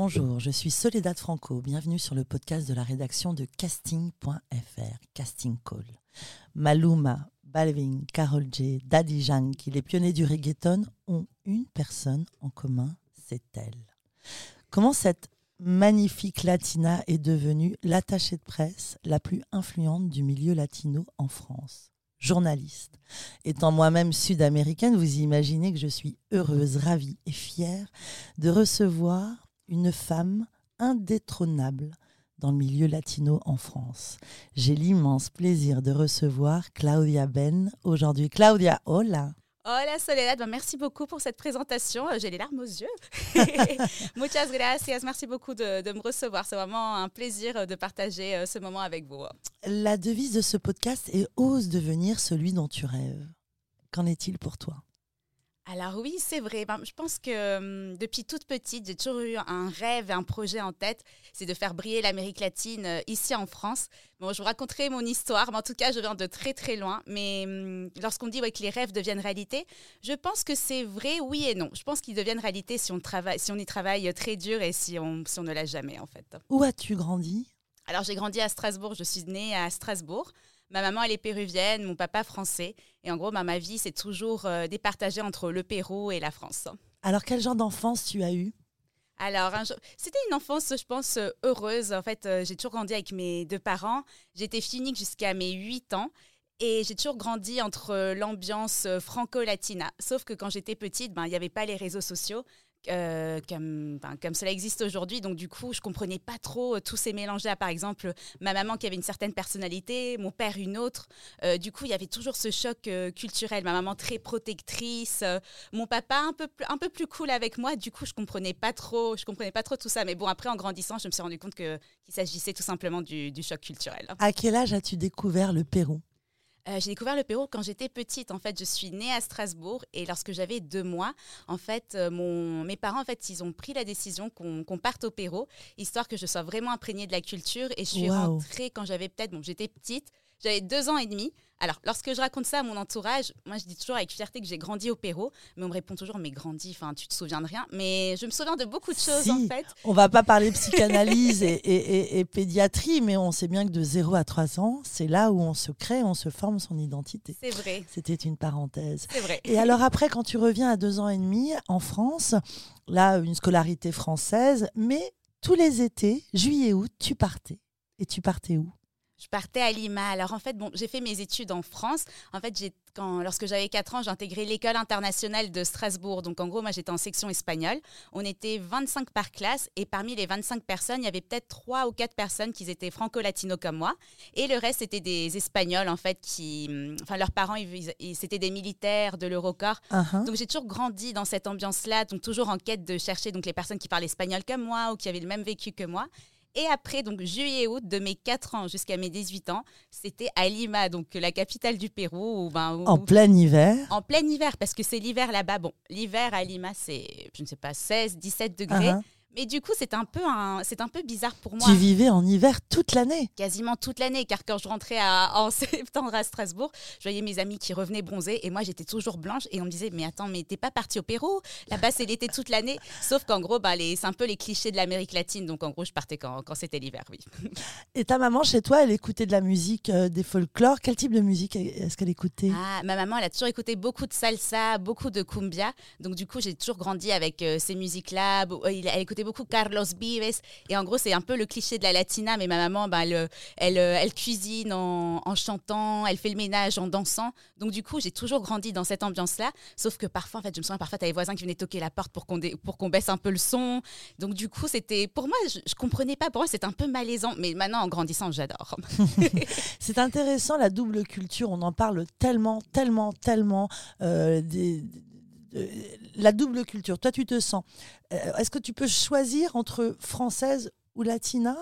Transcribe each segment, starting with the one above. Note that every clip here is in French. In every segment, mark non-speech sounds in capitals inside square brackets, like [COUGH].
Bonjour, je suis Soledad Franco. Bienvenue sur le podcast de la rédaction de casting.fr, Casting Call. Maluma, Balvin, Carol J, Daddy Yankee, les pionniers du reggaeton ont une personne en commun, c'est elle. Comment cette magnifique latina est devenue l'attachée de presse la plus influente du milieu latino en France? Journaliste. Étant moi-même sud-américaine, vous imaginez que je suis heureuse, ravie et fière de recevoir une femme indétrônable dans le milieu latino en France. J'ai l'immense plaisir de recevoir Claudia Ben aujourd'hui. Claudia, hola. Hola Soledad, ben, merci beaucoup pour cette présentation. Euh, j'ai les larmes aux yeux. [LAUGHS] Muchas gracias, merci beaucoup de, de me recevoir. C'est vraiment un plaisir euh, de partager euh, ce moment avec vous. La devise de ce podcast est Ose devenir celui dont tu rêves. Qu'en est-il pour toi? Alors oui, c'est vrai. Ben, je pense que hum, depuis toute petite, j'ai toujours eu un rêve et un projet en tête, c'est de faire briller l'Amérique latine euh, ici en France. Bon, je vous raconterai mon histoire, mais en tout cas, je viens de très très loin. Mais hum, lorsqu'on dit que les rêves deviennent réalité, je pense que c'est vrai, oui et non. Je pense qu'ils deviennent réalité si on, travaille, si on y travaille très dur et si on, si on ne l'a jamais en fait. Où as-tu grandi? Alors j'ai grandi à Strasbourg, je suis née à Strasbourg. Ma maman, elle est péruvienne, mon papa français. Et en gros, bah, ma vie, c'est toujours euh, départagée entre le Pérou et la France. Alors, quel genre d'enfance tu as eu? Alors, c'était une enfance, je pense, euh, heureuse. En fait, euh, j'ai toujours grandi avec mes deux parents. J'étais fille jusqu'à mes 8 ans. Et j'ai toujours grandi entre l'ambiance franco-latina. Sauf que quand j'étais petite, ben, il n'y avait pas les réseaux sociaux. Euh, comme, comme cela existe aujourd'hui. Donc, du coup, je comprenais pas trop euh, tous ces mélangés à, par exemple, ma maman qui avait une certaine personnalité, mon père une autre. Euh, du coup, il y avait toujours ce choc culturel. Ma maman très protectrice, mon papa un peu, un peu plus cool avec moi. Du coup, je comprenais pas trop, je comprenais pas trop tout ça. Mais bon, après, en grandissant, je me suis rendu compte qu'il s'agissait tout simplement du, du choc culturel. À quel âge as-tu découvert le Pérou? Euh, j'ai découvert le Pérou quand j'étais petite. En fait, je suis née à Strasbourg et lorsque j'avais deux mois, en fait, euh, mon, mes parents, en fait, ils ont pris la décision qu'on parte au Pérou, histoire que je sois vraiment imprégnée de la culture. Et je suis rentrée quand j'avais peut-être, bon, j'étais petite, j'avais deux ans et demi. Alors, lorsque je raconte ça à mon entourage, moi je dis toujours avec fierté que j'ai grandi au Pérou, mais on me répond toujours mais grandi, enfin tu te souviens de rien? Mais je me souviens de beaucoup de choses en fait. On va pas parler psychanalyse et, pédiatrie, mais on sait bien que de 0 à 3 ans, c'est là où on se crée, on se forme son identité. C'est vrai. C'était une parenthèse. C'est vrai. Et alors après, quand tu reviens à 2 ans et demi en France, là une scolarité française, mais tous les étés, juillet août, tu partais. Et tu partais où? Je partais à Lima. Alors en fait, bon, j'ai fait mes études en France. En fait, j'ai, quand, lorsque j'avais 4 ans, j'ai intégré l'école internationale de Strasbourg. Donc en gros, moi j'étais en section espagnole. On était 25 par classe et parmi les 25 personnes, il y avait peut-être 3 ou 4 personnes qui étaient franco-latino comme moi. Et le reste, c'était des Espagnols en fait qui, enfin leurs parents, c'était des militaires de l'Eurocorps. Uh-huh. Donc j'ai toujours grandi dans cette ambiance-là, donc toujours en quête de chercher donc les personnes qui parlent espagnol comme moi ou qui avaient le même vécu que moi. Et après, donc juillet-août, de mes 4 ans jusqu'à mes 18 ans, c'était à Lima, donc la capitale du Pérou. ben, en plein hiver En plein hiver, parce que c'est l'hiver là-bas. Bon, l'hiver à Lima, c'est, je ne sais pas, 16, 17 degrés. Uh-huh. Mais du coup, c'est un peu un, c'est un peu bizarre pour moi. Tu vivais en hiver toute l'année Quasiment toute l'année, car quand je rentrais en [LAUGHS] septembre à Strasbourg, je voyais mes amis qui revenaient bronzés et moi j'étais toujours blanche et on me disait mais attends mais t'es pas partie au Pérou? Là-bas c'est l'été toute l'année. Sauf qu'en gros bah, c'est un peu les clichés de l'Amérique latine, donc en gros je partais quand, quand c'était l'hiver, oui. Et ta maman chez toi, elle écoutait de la musique, euh, des folklores? Quel type de musique est-ce qu'elle écoutait? Ah, ma maman elle a toujours écouté beaucoup de salsa, beaucoup de cumbia, donc du coup j'ai toujours grandi avec euh, ces musiques-là. Elle écoutait beaucoup Carlos Vives. Et en gros, c'est un peu le cliché de la latina, mais ma maman, bah, elle, elle, elle, cuisine en, en, chantant, elle fait le ménage en dansant. Donc, du coup, j'ai toujours grandi dans cette ambiance-là. Sauf que parfois, en fait, je me souviens, parfois, tu les voisins qui venaient toquer la porte pour qu'on, baisse un peu le son. Donc, du coup, c'était, pour moi, je, comprenais pas. Pour moi, c'était un peu malaisant. Mais maintenant, en grandissant, j'adore. [LAUGHS] c'est intéressant, la double culture. On en parle tellement, tellement, tellement. Euh, la double culture. Toi, tu te sens. Euh, est-ce que tu peux choisir entre française ou latina?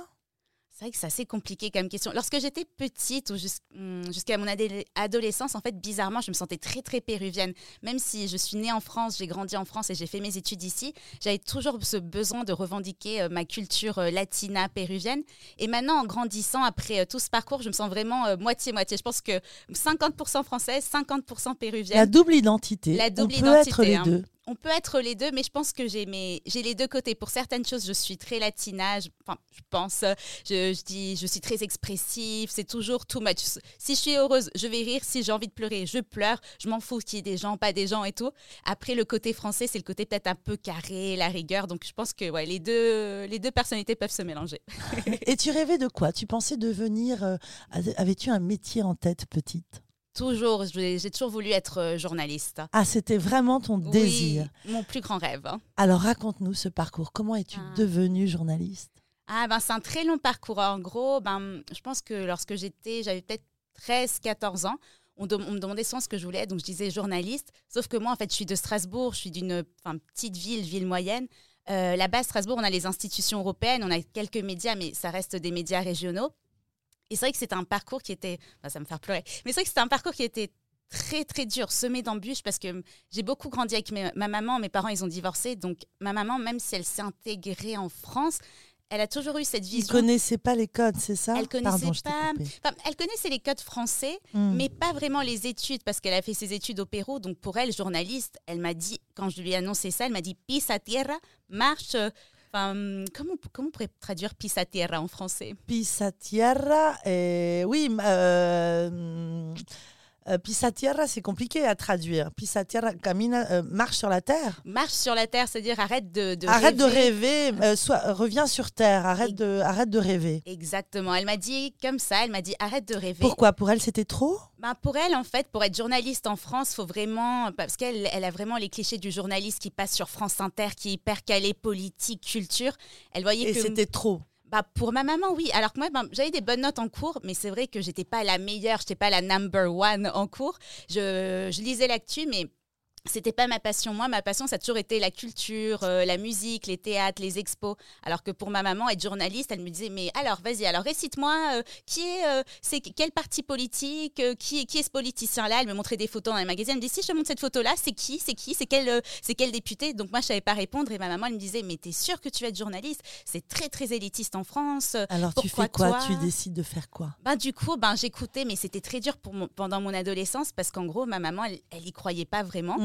C'est vrai que c'est assez compliqué comme question. Lorsque j'étais petite ou hmm, jusqu'à mon adolescence, en fait, bizarrement, je me sentais très, très péruvienne. Même si je suis née en France, j'ai grandi en France et j'ai fait mes études ici, j'avais toujours ce besoin de revendiquer euh, ma culture euh, latina péruvienne. Et maintenant, en grandissant, après euh, tout ce parcours, je me sens vraiment moitié-moitié. Je pense que 50% française, 50% péruvienne. La double identité. La double On peut être les hein. deux on peut être les deux, mais je pense que j'ai j'ai les deux côtés. Pour certaines choses, je suis très latina, je, enfin, je pense, je, dis, je suis très expressive, c'est toujours too much. Si je suis heureuse, je vais rire. Si j'ai envie de pleurer, je pleure. Je m'en fous qu'il y ait des gens, pas des gens et tout. Après, le côté français, c'est le côté peut-être un peu carré, la rigueur. Donc, je pense que ouais, les, deux, les deux personnalités peuvent se mélanger. [LAUGHS] et tu rêvais de quoi? Tu pensais devenir. Euh, avais-tu un métier en tête petite? Toujours, j'ai toujours voulu être euh, journaliste. Ah, c'était vraiment ton désir. mon plus grand rêve. Alors raconte-nous ce parcours. Comment es-tu ah. devenue journaliste? Ah ben c'est un très long parcours. En gros, ben je pense que lorsque j'étais, j'avais peut-être 13, 14 ans. On, me demandait souvent ce que je voulais donc je disais journaliste. Sauf que moi, en fait, je suis de Strasbourg, je suis d'une petite ville, ville moyenne. Euh, Là-bas, Strasbourg, on a les institutions européennes, on a quelques médias, mais ça reste des médias régionaux. Et c'est vrai que c'était un parcours qui était. ça me fait pleurer. Mais c'est vrai que c'était un parcours qui était très très dur, semé d'embûches parce que j'ai beaucoup grandi avec ma maman, mes parents ils ont divorcé, donc ma maman même si elle s'est intégrée en France, elle a toujours eu cette vision. Ils connaissait pas les codes, c'est ça? Elle connaissait pas. elle connaissait les codes français, hmm. mais pas vraiment les études parce qu'elle a fait ses études au Pérou. Donc pour elle, journaliste, elle m'a dit quand je lui ai annoncé ça, elle m'a dit pisa tierra, marche Hum, comment, comment on pourrait traduire pisa tierra en français? Pisa tierra, eh, oui. Euh, euh, Pisa tierra, c'est compliqué à traduire. Pisa tierra, camina, euh, marche sur la terre. Marche sur la terre, c'est-à-dire arrête de, arrête de rêver, euh, soit reviens sur terre, arrête de, arrête de rêver. Exactement. Elle m'a dit comme ça, elle m'a dit arrête de rêver. Pourquoi? Pour elle, c'était trop? Ben, pour elle, en fait, pour être journaliste en France, faut vraiment parce qu'elle, elle a vraiment les clichés du journaliste qui passe sur France Inter, qui est hyper calé politique, culture. Elle voyait Et c'était trop. Bah, pour ma maman, oui. Alors que moi, ben, j'avais des bonnes notes en cours, mais c'est vrai que j'étais pas la meilleure, j'étais pas la number one en cours. Je, je lisais l'actu, mais c'était pas ma passion. Moi, ma passion, ça a toujours été la culture, euh, la musique, les théâtres, les expos. Alors que pour ma maman, être journaliste, elle me disait Mais alors, vas-y, alors récite-moi euh, qui est, euh, c'est quel parti politique, qui, qui est ce politicien-là? Elle me montrait des photos dans les magazines. Elle me dit Si je te montre cette photo-là, c'est qui? C'est qui? C'est quel, c'est quel député? Donc moi, je savais pas répondre. Et ma maman, elle me disait Mais t'es sûre que tu vas être journaliste? C'est très, très élitiste en France. Alors, tu fais quoi? Tu décides de faire quoi? Ben, Du coup, ben, j'écoutais, mais c'était très dur pour pendant mon adolescence parce qu'en gros, ma maman, elle, elle y croyait pas vraiment.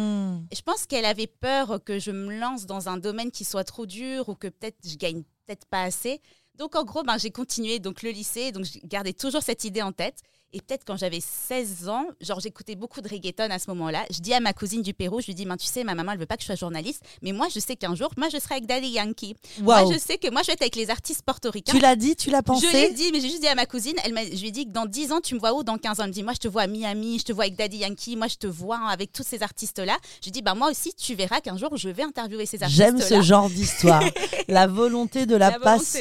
Je pense qu'elle avait peur que je me lance dans un domaine qui soit trop dur ou que peut-être je gagne peut-être pas assez. Donc en gros, ben, j'ai continué donc le lycée, donc je gardais toujours cette idée en tête. Et peut-être quand j'avais 16 ans, genre j'écoutais beaucoup de reggaeton à ce moment-là. Je dis à ma cousine du Pérou, je lui dis, tu sais, ma maman, elle veut pas que je sois journaliste, mais moi, je sais qu'un jour, moi, je serai avec Daddy Yankee. Moi, je sais que moi, je vais être avec les artistes portoricains. Tu l'as dit, tu l'as pensé Je l'ai dit, mais j'ai juste dit à ma cousine, elle je lui ai dit que dans 10 ans, tu me vois où? Dans 15 ans, elle me dit, moi, je te vois à Miami, je te vois avec Daddy Yankee, moi, je te vois avec tous ces artistes-là. Je lui dis, bah, moi aussi, tu verras qu'un jour, je vais interviewer ces artistes-là. J'aime ce genre d'histoire. [LAUGHS] la volonté de la, passe,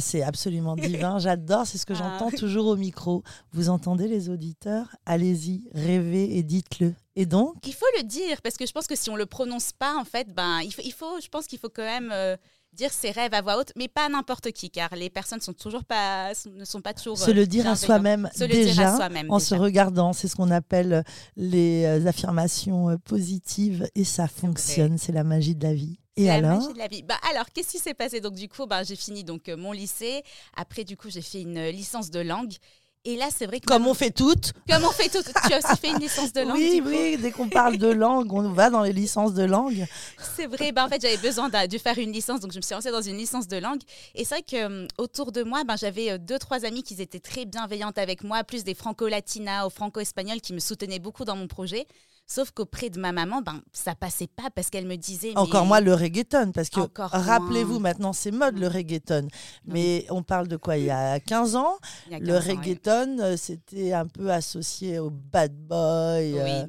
c'est absolument divin. J'adore, c'est ce que ah. j'entends toujours au micro. Vous entendez les auditeurs allez-y, rêvez et dites-le. Et donc? Il faut le dire, parce que je pense que si on le prononce pas, en fait, ben, il, faut, il faut je pense qu'il faut quand même euh, dire ses rêves à voix haute, mais pas n'importe qui, car les personnes sont toujours pas, ne sont pas toujours. Se le dire à soi-même déjà, en se regardant, c'est ce qu'on appelle les euh, affirmations euh, positives, et ça fonctionne, c'est la magie de la vie. Et la alors? magie de la vie. Bah alors, qu'est-ce qui s'est passé? Donc du coup, bah, j'ai fini donc mon lycée. Après, du coup, j'ai fait une licence de langue. Et là, c'est vrai que. Comme on fait toutes. Comme on fait toutes. tu as aussi fait une licence de langue. Oui, oui, dès qu'on parle de langue, on va dans les licences de langue. C'est vrai. Ben, en fait, j'avais besoin de faire une licence, donc je me suis lancée dans une licence de langue. Et c'est vrai que euh, autour de moi, ben, j'avais euh, deux, trois amis qui étaient très bienveillantes avec moi, plus des franco-latinas ou franco-espagnols qui me soutenaient beaucoup dans mon projet. Sauf qu'auprès de ma maman, ben, ça passait pas parce qu'elle me disait. Encore moi, le reggaeton, parce que rappelez-vous, maintenant c'est mode le reggaeton. Mais on parle de quoi Il y a [LAUGHS] 15 ans, le reggaeton, euh, c'était un peu associé au bad boy. Euh,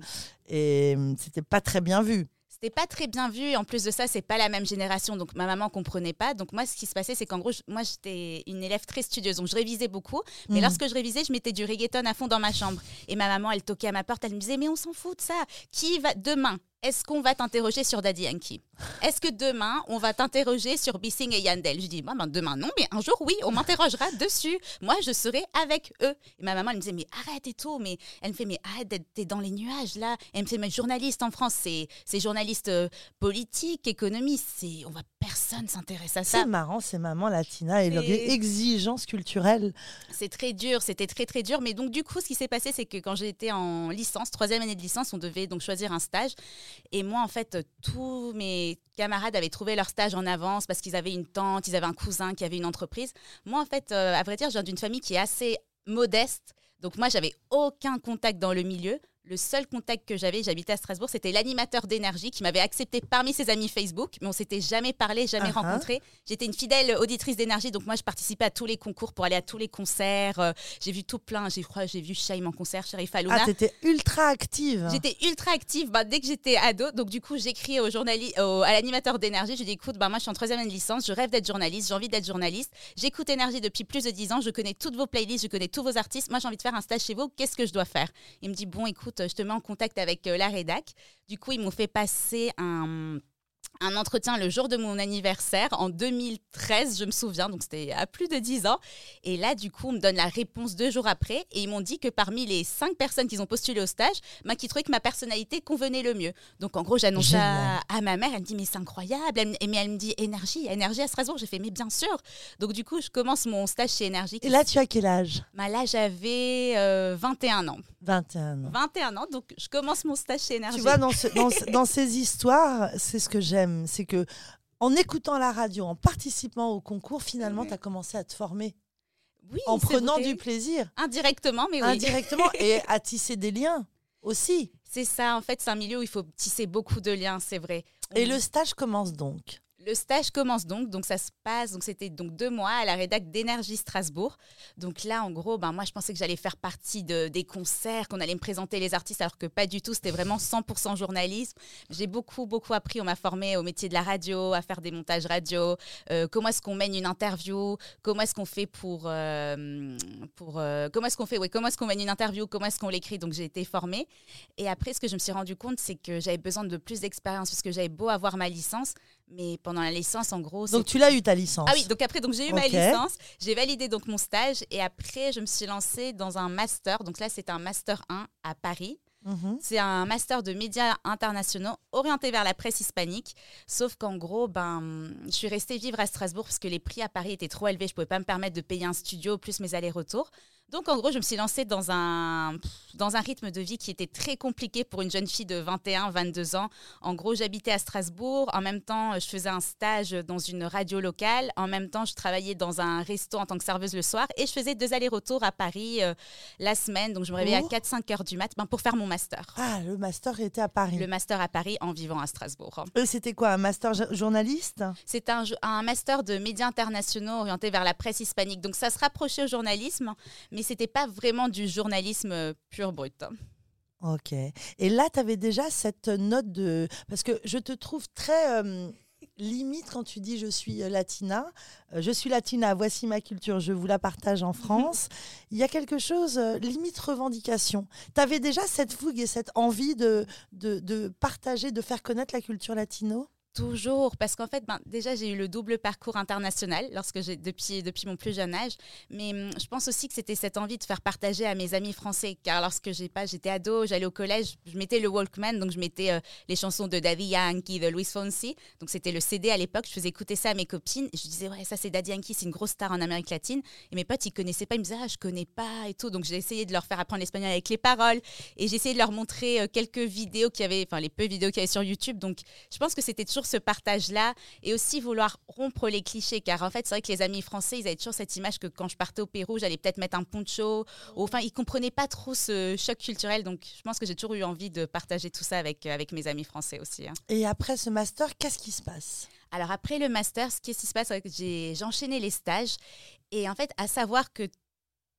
et hum, c'était pas très bien vu c'était pas très bien vu. Et en plus de ça, c'est pas la même génération. Donc ma maman comprenait pas. Donc moi, ce qui se passait, c'est qu'en gros, moi, j'étais une élève très studieuse. Donc je révisais beaucoup. Mais mhm. lorsque je révisais, je mettais du reggaeton à fond dans ma chambre. Et ma maman, elle toquait à ma porte. Elle me disait, mais on s'en fout de ça. Qui va demain est-ce qu'on va t'interroger sur Daddy Yankee? Est-ce que demain, on va t'interroger sur Bissing et Yandel? Je dis, bah, demain non, mais un jour, oui, on m'interrogera [LAUGHS] dessus. Moi, je serai avec eux. Et ma maman, elle me disait, mais arrête et tout. Mais elle me fait, mais arrête d'être dans les nuages, là. elle me fait, mais journaliste en France, c'est journaliste euh, politique, économiste. On va, personne s'intéresse à ça. C'est marrant, c'est maman latina et leurs exigences culturelles. C'est très dur, c'était très, très dur. Mais donc, du coup, ce qui s'est passé, c'est que quand j'étais en licence, troisième année de licence, on devait donc choisir un stage. Et moi, en fait, tous mes camarades avaient trouvé leur stage en avance parce qu'ils avaient une tante, ils avaient un cousin qui avait une entreprise. Moi, en fait, euh, à vrai dire, je viens d'une famille qui est assez modeste. Donc moi, j'avais aucun contact dans le milieu le seul contact que j'avais, j'habitais à Strasbourg, c'était l'animateur d'énergie qui m'avait accepté parmi ses amis Facebook, mais on s'était jamais parlé, jamais uh-huh. rencontré. J'étais une fidèle auditrice d'énergie, donc moi je participais à tous les concours pour aller à tous les concerts. Euh, j'ai vu tout plein, j'ai j'ai vu Shaim en concert, Sherif Alouna. Ah, t'étais ultra active. J'étais ultra active bah, dès que j'étais ado, donc du coup j'écris au journaliste, à l'animateur d'énergie, je dis écoute, bah, moi je suis en troisième année de licence, je rêve d'être journaliste, j'ai envie d'être journaliste, j'écoute énergie depuis plus de dix ans, je connais toutes vos playlists, je connais tous vos artistes, moi j'ai envie de faire un stage chez vous, qu'est-ce que je dois faire? Il me dit bon écoute, je te mets en contact avec euh, la rédac. Du coup, ils m'ont fait passer un un entretien le jour de mon anniversaire en 2013, je me souviens, donc c'était à plus de 10 ans. Et là, du coup, on me donne la réponse deux jours après et ils m'ont dit que parmi les cinq personnes qui ont postulé au stage, bah, qui trouvaient que ma personnalité convenait le mieux. Donc en gros, j'annonce à, ma mère, elle me dit mais c'est incroyable, et mais elle me dit énergie, énergie à Strasbourg. J'ai fait mais bien sûr. Donc du coup, je commence mon stage chez Énergie. Et là, tu as quel âge? Bah, Là, j'avais 21 euh, ans. 21 ans. 21 ans, donc je commence mon stage chez Énergie. Tu vois, dans, dans, dans ces histoires, c'est ce que j'aime c'est que en écoutant la radio, en participant au concours, finalement, tu as commencé à te former. Oui, en prenant du plaisir. Indirectement, mais oui. Indirectement, [LAUGHS] et à tisser des liens aussi. C'est ça, en fait, c'est un milieu où il faut tisser beaucoup de liens, c'est vrai. Et le stage commence donc le stage commence donc, donc ça se passe, donc c'était donc deux mois à la rédac d'Énergie Strasbourg. Donc là, en gros, ben moi je pensais que j'allais faire partie de, des concerts, qu'on allait me présenter les artistes, alors que pas du tout, c'était vraiment 100% journalisme. J'ai beaucoup, beaucoup appris, on m'a formé au métier de la radio, à faire des montages radio, euh, comment est-ce qu'on mène une interview, comment est-ce qu'on fait pour... Euh, pour euh, comment est-ce qu'on fait, oui, comment est-ce qu'on mène une interview, comment est-ce qu'on l'écrit, donc j'ai été formée. Et après, ce que je me suis rendu compte, c'est que j'avais besoin de plus d'expérience, parce que j'avais beau avoir ma licence, mais pendant la licence, en gros. Donc tu l'as eu ta licence. Ah oui, donc après, donc j'ai eu ma licence, j'ai validé donc mon stage et après je me suis lancée dans un master. Donc là, c'est un master 1 à Paris. Mhm. C'est un master de médias internationaux orienté vers la presse hispanique. Sauf qu'en gros, ben, je suis restée vivre à Strasbourg parce que les prix à Paris étaient trop élevés. Je ne pouvais pas me permettre de payer un studio plus mes allers-retours. Donc en gros, je me suis lancée dans un, dans un rythme de vie qui était très compliqué pour une jeune fille de 21, 22 ans. En gros, j'habitais à Strasbourg. En même temps, je faisais un stage dans une radio locale. En même temps, je travaillais dans un resto en tant que serveuse le soir. Et je faisais deux allers-retours à Paris euh, la semaine. Donc je me réveillais à 4-5 heures du mat ben, pour faire mon master. Ah, le master était à Paris. Le master à Paris en vivant à Strasbourg. Euh, C'était quoi, un master journaliste? C'est un, un master de médias internationaux orienté vers la presse hispanique. Donc ça se rapprochait au journalisme mais c'était pas vraiment du journalisme euh, pur brut. Ok. Et là, tu avais déjà cette note de... Parce que je te trouve très... Euh, limite quand tu dis je suis euh, latina, je suis latina, voici ma culture, je vous la partage en [LAUGHS] France. Il y a quelque chose, limite revendication. Tu avais déjà cette fougue et cette envie de, de, de partager, de faire connaître la culture latino? Toujours, parce qu'en fait, ben, déjà, j'ai eu le double parcours international lorsque j'ai depuis, mon plus jeune âge. Mais hum, je pense aussi que c'était cette envie de faire partager à mes amis français. Car lorsque j'étais ado, j'allais au collège, je mettais le Walkman, donc je mettais euh, les chansons de Daddy Yankee, de Luis Fonsi. Donc c'était le CD à l'époque, je faisais écouter ça à mes copines. Je disais, ouais, ça c'est Daddy Yankee, c'est une grosse star en Amérique latine. Et mes potes, ils connaissaient pas, ils me disaient, ah, je connais pas et tout. Donc j'ai essayé de leur faire apprendre l'espagnol avec les paroles. Et j'ai essayé de leur montrer euh, quelques vidéos qu'il y avait, enfin les peu vidéos qu'il y avait sur YouTube. Donc je pense que c'était toujours ce partage-là et aussi vouloir rompre les clichés. Car en fait, c'est vrai que les amis français, ils avaient toujours cette image que quand je partais au Pérou, j'allais peut-être mettre un poncho. Ou, enfin, ils comprenaient pas trop ce choc culturel. Donc, je pense que j'ai toujours eu envie de partager tout ça avec, avec mes amis français aussi. Hein. Et après ce master, qu'est-ce qui se passe? Alors, après le master, ce qui se passe, c'est que j'ai enchaîné les stages. Et en fait, à savoir que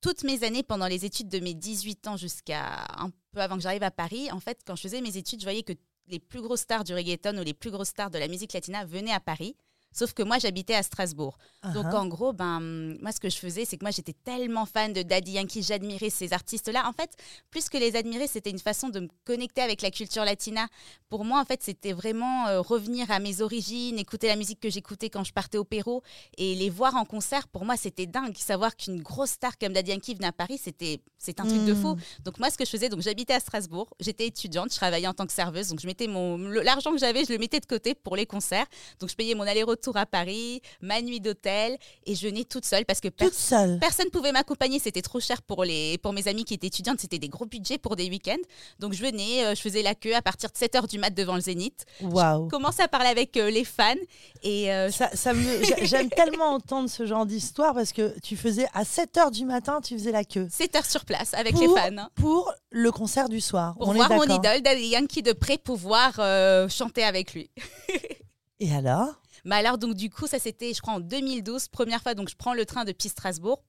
toutes mes années pendant les études de mes 18 ans jusqu'à un peu avant que j'arrive à Paris, en fait, quand je faisais mes études, je voyais que les plus grosses stars du reggaeton ou les plus grosses stars de la musique latina venaient à Paris. Sauf que moi, j'habitais à Strasbourg. Donc, Uh-huh. en gros, ben, moi, ce que je faisais, c'est que moi, j'étais tellement fan de Daddy Yankee, j'admirais ces artistes-là. En fait, plus que les admirer, c'était une façon de me connecter avec la culture latina. Pour moi, en fait, c'était vraiment euh, revenir à mes origines, écouter la musique que j'écoutais quand je partais au Pérou et les voir en concert. Pour moi, c'était dingue. Savoir qu'une grosse star comme Daddy Yankee venait à Paris, c'était c'est un truc de fou. Mm. Donc moi, ce que je faisais, donc j'habitais à Strasbourg, j'étais étudiante, je travaillais en tant que serveuse, donc je mettais mon l'argent que j'avais, je le mettais de côté pour les concerts. Donc je payais mon aller-retour à Paris, ma nuit d'hôtel, et je venais toute seule parce que Toute personne seule. Personne pouvait m'accompagner, c'était trop cher pour, les, pour mes amis qui étaient étudiantes, c'était des gros budgets pour des week-ends. Donc je venais, euh, je faisais la queue à partir de 7h du mat devant le Zénith. Waouh. Commençais à parler avec euh, les fans et euh, Ça, ça me, j'a- [LAUGHS] j'aime tellement entendre ce genre d'histoire parce que tu faisais à 7 h du matin, tu faisais la queue 7 heures sur place avec Pour- les fans. hein, pour le concert du soir. Pour On voir est mon idole, Daddy Yankee de près, pouvoir chanter avec lui. [LAUGHS] Et alors? Mais alors, donc, du coup, ça c'était, je crois, en 2012, première fois, donc je prends le train depuis Strasbourg.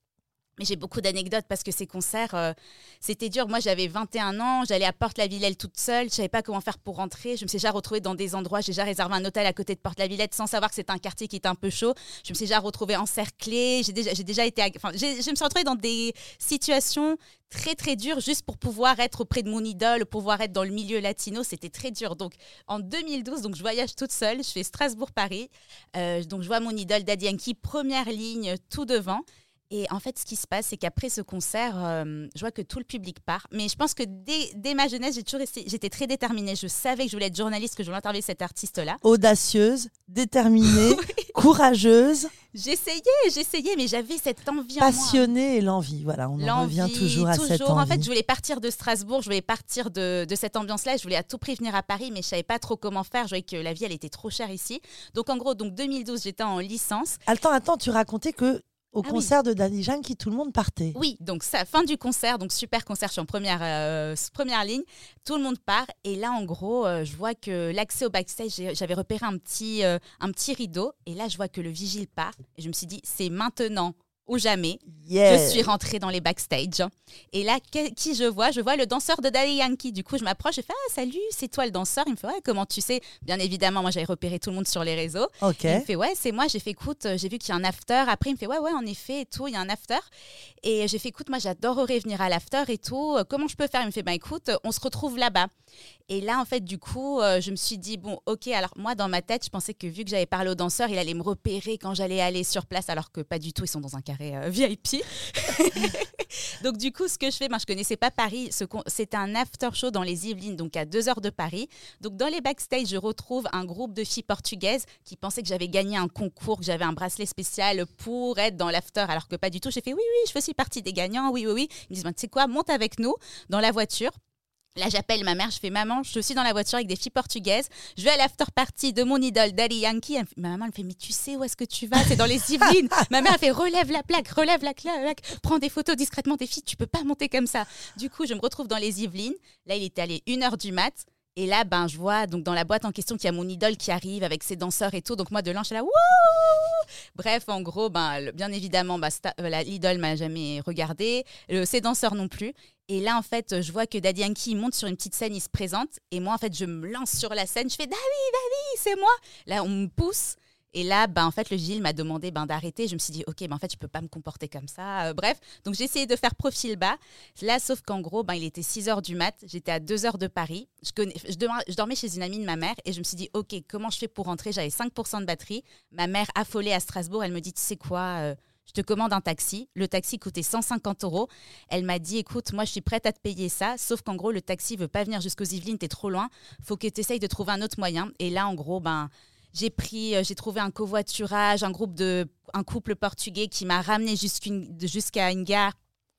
Mais j'ai beaucoup d'anecdotes parce que ces concerts, euh, c'était dur. Moi, j'avais 21 ans, j'allais à Porte-la-Villette toute seule, je savais pas comment faire pour rentrer. Je me suis déjà retrouvée dans des endroits, j'ai déjà réservé un hôtel à côté de Porte-la-Villette sans savoir que c'était un quartier qui était un peu chaud. Je me suis déjà retrouvée encerclée, j'ai déjà, été. Enfin, je me suis retrouvée dans des situations très très dures juste pour pouvoir être auprès de mon idole, pouvoir être dans le milieu latino, c'était très dur. Donc en 2012, donc je voyage toute seule, je fais Strasbourg-Paris, Euh, donc je vois mon idole Daddy Yankee première ligne tout devant. Et en fait, ce qui se passe, c'est qu'après ce concert, euh, je vois que tout le public part. Mais je pense que dès, dès ma jeunesse, j'ai toujours j'étais très déterminée. Je savais que je voulais être journaliste, que je voulais interviewer cet artiste-là. Audacieuse, déterminée, [LAUGHS] courageuse, J'essayais, j'essayais, mais j'avais cette envie en passionnée et l'envie. Voilà, on en revient toujours à cette envie. En fait, je voulais partir de Strasbourg, je voulais partir de, de cette ambiance-là. Je voulais à tout prix venir à Paris, mais je savais pas trop comment faire. Je voyais que la vie, elle était trop chère ici. Donc, en gros, donc 2012, j'étais en licence. Attends, attends, tu racontais que au Ah oui. concert de Daddy Yankee, tout le monde partait. Oui, donc ça, fin du concert, donc super concert, je suis en première, euh, première ligne, tout le monde part et là en gros, euh, je vois que l'accès au backstage, j'avais repéré un petit, euh, un petit rideau et là je vois que le vigile part et je me suis dit c'est maintenant ou jamais. Yeah. Je suis rentrée dans les backstage et là que- qui je vois? Je vois le danseur de Daddy Yankee. Du coup je m'approche, je fais ah salut, c'est toi le danseur? Il me fait ouais comment tu sais? Bien évidemment moi j'avais repéré tout le monde sur les réseaux. Ok. Il me fait ouais c'est moi j'ai fait écoute euh, j'ai vu qu'il y a un after après il me fait ouais ouais en effet et tout il y a un after et j'ai fait écoute moi j'adorerais venir à l'after et tout Euh, comment je peux faire? Il me fait bah écoute euh, on se retrouve là-bas et là en fait du coup je me suis dit bon ok alors moi dans ma tête je pensais que vu que j'avais parlé au danseur il allait me repérer quand j'allais aller sur place alors que pas du tout ils sont dans un carré euh, VIP [LAUGHS] donc du coup ce que je fais moi je connaissais pas Paris Ce con- c'était un after show dans les Yvelines donc à deux heures de Paris donc dans les backstage, je retrouve un groupe de filles portugaises qui pensaient que j'avais gagné un concours, que j'avais un bracelet spécial pour être dans l'after, alors que pas du tout. J'ai fait oui, oui, je fais aussi partie des gagnants, oui, oui, oui. Ils me disent, Ben, tu sais quoi, monte avec nous dans la voiture. Là, j'appelle ma mère, je fais maman, je suis dans la voiture avec des filles portugaises. Je vais à l'after party de mon idole Daddy Yankee. Elle me fait- ma maman elle me fait mais tu sais où est-ce que tu vas? C'est dans les Yvelines. [LAUGHS] ma mère elle fait relève la plaque, relève la plaque, prends des photos discrètement des filles. Tu peux pas monter comme ça. Du coup, je me retrouve dans les Yvelines. Là, il était allé une heure du mat. Et là, ben, je vois donc dans la boîte en question qu'il y a mon idole qui arrive avec ses danseurs et tout. Donc moi, de l'ange, je suis là, wouh Bref, en gros, ben, le- bien évidemment, ben, l'idole m'a jamais regardé, le- ses danseurs non plus. Et là, en fait, je vois que Daddy Yankee monte sur une petite scène, il se présente. Et moi, en fait, je me lance sur la scène. Je fais Daddy, Daddy, c'est moi. Là, on me pousse. Et là, ben, en fait, le vigile m'a demandé ben, d'arrêter. Je me suis dit, OK, ben, en fait, je peux pas me comporter comme ça. Euh, bref, donc j'ai essayé de faire profil bas. Là, sauf qu'en gros, ben, il était 6 heures du mat. J'étais à 2 heures de Paris. Je, connais, je dormais chez une amie de ma mère et je me suis dit, OK, comment je fais pour rentrer? J'avais 5% de batterie. Ma mère, affolée à Strasbourg, elle me dit, tu sais quoi euh, je te commande un taxi. Le taxi coûtait 150 euros. Elle m'a dit, écoute, moi, je suis prête à te payer ça. Sauf qu'en gros, le taxi veut pas venir jusqu'aux Yvelines, t'es trop loin. Faut que tu essayes de trouver un autre moyen. Et là, en gros, ben, j'ai pris, euh, j'ai trouvé un covoiturage, un groupe de, un couple portugais qui m'a ramené de- jusqu'à une gare.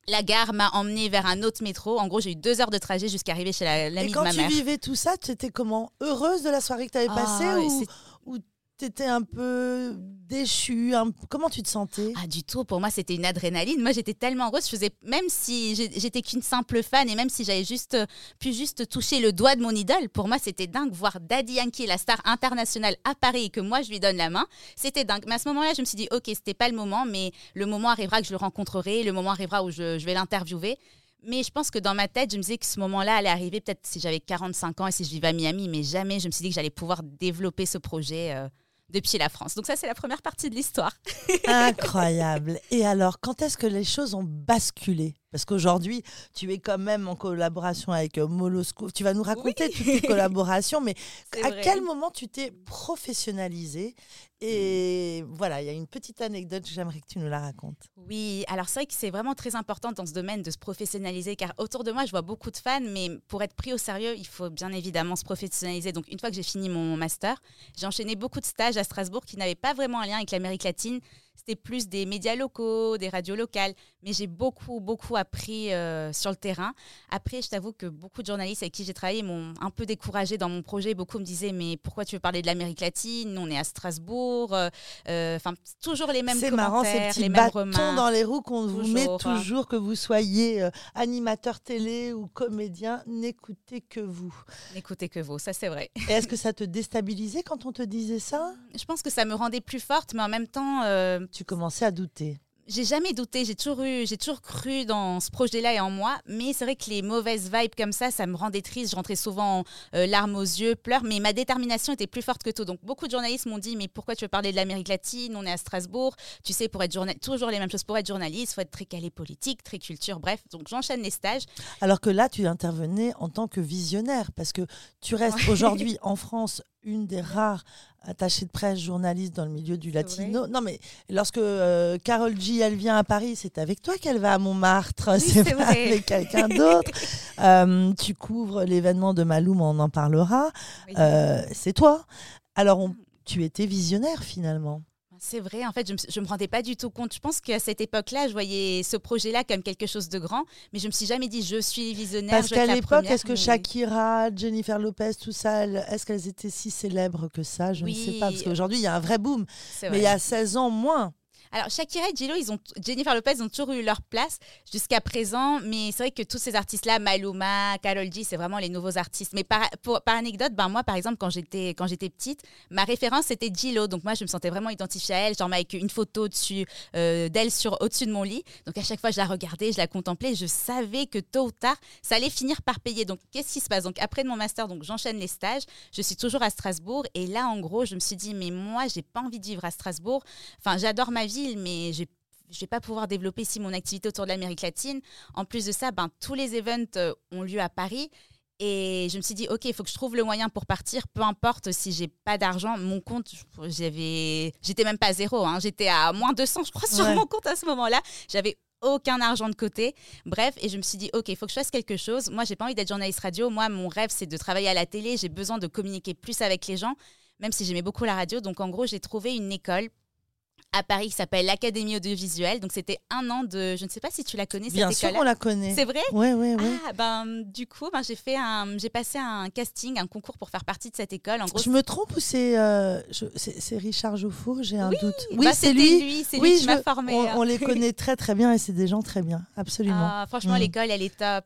La gare m'a emmené vers un autre métro. En gros, j'ai eu deux heures de trajet jusqu'à arriver chez la- Et l'ami de quand ma tu mère. vivais tout ça, tu étais comment? Heureuse de la soirée que tu avais Ah, passée ou tu étais un peu déchue un- Comment tu te sentais? Ah, du tout. Pour moi, c'était une adrénaline. Moi, j'étais tellement heureuse. Je faisais, même si j'étais qu'une simple fan et même si j'avais juste euh, pu juste toucher le doigt de mon idole, pour moi, c'était dingue. Voir Daddy Yankee, la star internationale, à Paris et que moi, je lui donne la main, c'était dingue. Mais à ce moment-là, je me suis dit, OK, c'était pas le moment, mais le moment arrivera que je le rencontrerai, le moment arrivera où je, je vais l'interviewer. Mais je pense que dans ma tête, je me disais que ce moment-là allait arriver peut-être si j'avais 45 ans et si je vivais à Miami, mais jamais je me suis dit que j'allais pouvoir développer ce projet euh, depuis la France. Donc ça, c'est la première partie de l'histoire. [LAUGHS] Incroyable. Et alors, quand est-ce que les choses ont basculé? Parce qu'aujourd'hui, tu es quand même en collaboration avec euh, Molosco. Tu vas nous raconter toutes tes collaborations, mais [LAUGHS] à quel moment tu t'es professionnalisé et voilà, il y a une petite anecdote, j'aimerais que tu nous la racontes. Oui, alors c'est vrai que c'est vraiment très important dans ce domaine de se professionnaliser, car autour de moi, je vois beaucoup de fans, mais pour être pris au sérieux, il faut bien évidemment se professionnaliser. Donc une fois que j'ai fini mon master, j'ai enchaîné beaucoup de stages à Strasbourg qui n'avaient pas vraiment un lien avec l'Amérique latine. C'était plus des médias locaux, des radios locales, mais j'ai beaucoup, beaucoup appris euh, sur le terrain. Après, je t'avoue que beaucoup de journalistes avec qui j'ai travaillé m'ont un peu découragé dans mon projet. Beaucoup me disaient, mais pourquoi tu veux parler de l'Amérique latine? Nous, on est à Strasbourg. Euh, euh, enfin, toujours les mêmes commentaires, marrant, ces petits les mêmes bâtons dans les roues qu'on vous met toujours, que vous soyez animateur télé ou comédien, n'écoutez que vous. N'écoutez que vous, ça c'est vrai. est-ce que ça te déstabilisait quand on te disait ça? Je pense que ça me rendait plus forte, mais en même temps tu commençais à douter? J'ai jamais douté, j'ai toujours eu, j'ai toujours cru dans ce projet-là et en moi, mais c'est vrai que les mauvaises vibes comme ça, ça me rendait triste. Je rentrais souvent euh, larmes aux yeux, pleurs, mais ma détermination était plus forte que tout. Donc beaucoup de journalistes m'ont dit, mais pourquoi tu veux parler de l'Amérique latine? On est à Strasbourg, tu sais, pour être journaliste, toujours les mêmes choses. Pour être journaliste, faut être très calé politique, très culture, bref. Donc j'enchaîne les stages. Alors que là, tu intervenais en tant que visionnaire, parce que tu restes aujourd'hui [LAUGHS] en France une des rares attachées de presse journalistes dans le milieu du latino. Non, mais lorsque euh, Carole G, elle vient à Paris, c'est avec toi qu'elle va à Montmartre, [LAUGHS] c'est pas avec quelqu'un d'autre. [LAUGHS] Euh, tu couvres l'événement de Maloum, on en parlera. Euh, c'est toi. Alors, on, tu étais visionnaire finalement. C'est vrai, en fait, je ne me, rendais pas du tout compte. Je pense qu'à cette époque-là, je voyais ce projet-là comme quelque chose de grand, mais je me suis jamais dit je suis visionnaire. Parce qu'à l'époque, est-ce que Shakira, Jennifer Lopez, tout ça, est-ce qu'elles étaient si célèbres que ça? Je ne sais pas, parce qu'aujourd'hui, il y a un vrai boom. Mais il y a 16 ans moins. Alors, Shakira et Gillo, ils ont, Jennifer Lopez ont toujours eu leur place jusqu'à présent, mais c'est vrai que tous ces artistes-là, Maluma, Karol G, c'est vraiment les nouveaux artistes. Mais par, par anecdote, ben moi, par exemple, quand j'étais, petite, ma référence c'était Gillo, donc moi, je me sentais vraiment identifiée à elle, genre avec une photo euh, d'elle au-dessus de mon lit. Donc à chaque fois, je la regardais, je la contemplais, je savais que tôt ou tard, ça allait finir par payer. Donc qu'est-ce qui se passe? Donc après mon master, j'enchaîne les stages, je suis toujours à Strasbourg, et là, en gros, je me suis dit, mais moi, j'ai pas envie de vivre à Strasbourg. Enfin, j'adore ma vie mais je ne vais pas pouvoir développer ici mon activité autour de l'Amérique latine. En plus de ça, ben, tous les events euh, ont lieu à Paris. Et je me suis dit, OK, il faut que je trouve le moyen pour partir, peu importe si j'ai pas d'argent. Mon compte, j'avais, j'étais même pas à zéro, hein. j'étais à moins 200, je crois, sur mon compte à ce moment-là. J'avais aucun argent de côté. Bref, et je me suis dit, OK, il faut que je fasse quelque chose. Moi, j'ai pas envie d'être journaliste radio. Moi, mon rêve, c'est de travailler à la télé. J'ai besoin de communiquer plus avec les gens, même si j'aimais beaucoup la radio. Donc, en gros, j'ai trouvé une école à Paris qui s'appelle l'Académie audiovisuelle. Donc c'était un an de, je ne sais pas si tu la connais. Bien sûr, on la connaît. C'est vrai. Oui, oui, oui. Ah, ben du coup, ben, j'ai fait un, j'ai passé un casting, un concours pour faire partie de cette école. En gros, je me trompe ou c'est, euh, c'est, Richard Jouffour J'ai un doute. Oui, bah, c'est lui. C'est lui qui m'a formé. On, on, les [LAUGHS] connaît très très bien et c'est des gens très bien, absolument. Ah, franchement, mm. l'école, elle est top.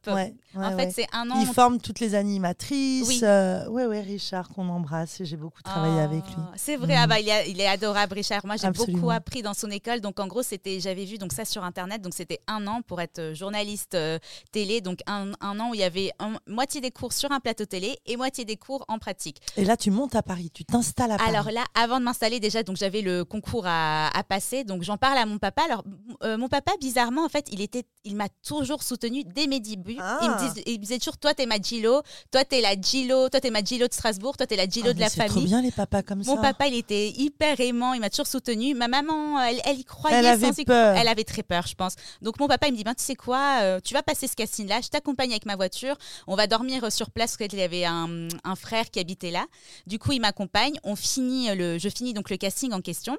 en fait, c'est un an. Ils forment toutes les animatrices. Oui, euh, ouais, ouais, Richard qu'on embrasse. J'ai beaucoup travaillé ah, avec lui. C'est vrai. Ah, mm. bah, il, il est adorable, Richard. Moi, j'ai beaucoup appris dans son école donc en gros, c'était, j'avais vu donc ça sur internet. Donc c'était un an pour être euh, journaliste euh, télé. Donc un, an où il y avait moitié des cours sur un plateau télé et moitié des cours en pratique. Et là, tu montes à Paris, tu t'installes à Paris. Alors là, avant de m'installer déjà, donc j'avais le concours à, passer. Donc j'en parle à mon papa. Alors euh, mon papa, bizarrement, en fait, il était, il m'a toujours soutenu dès mes débuts. Il, me ah. il, disait toujours, toi t'es ma Gilo, toi t'es la Gilo, toi t'es ma Gilo de Strasbourg, toi t'es la Gilo ah, de la famille. Trop bien les papas comme ça. Mon papa, il était hyper aimant, il m'a toujours soutenu. Ma maman, elle, elle elle avait peur. Elle avait très peur, je pense. Donc mon papa, il me dit, ben, tu sais quoi, euh, tu vas passer ce casting-là, je t'accompagne avec ma voiture, on va dormir sur place, parce qu'il y avait un, un, frère qui habitait là. Du coup, il m'accompagne, on finit le, je finis donc le casting en question.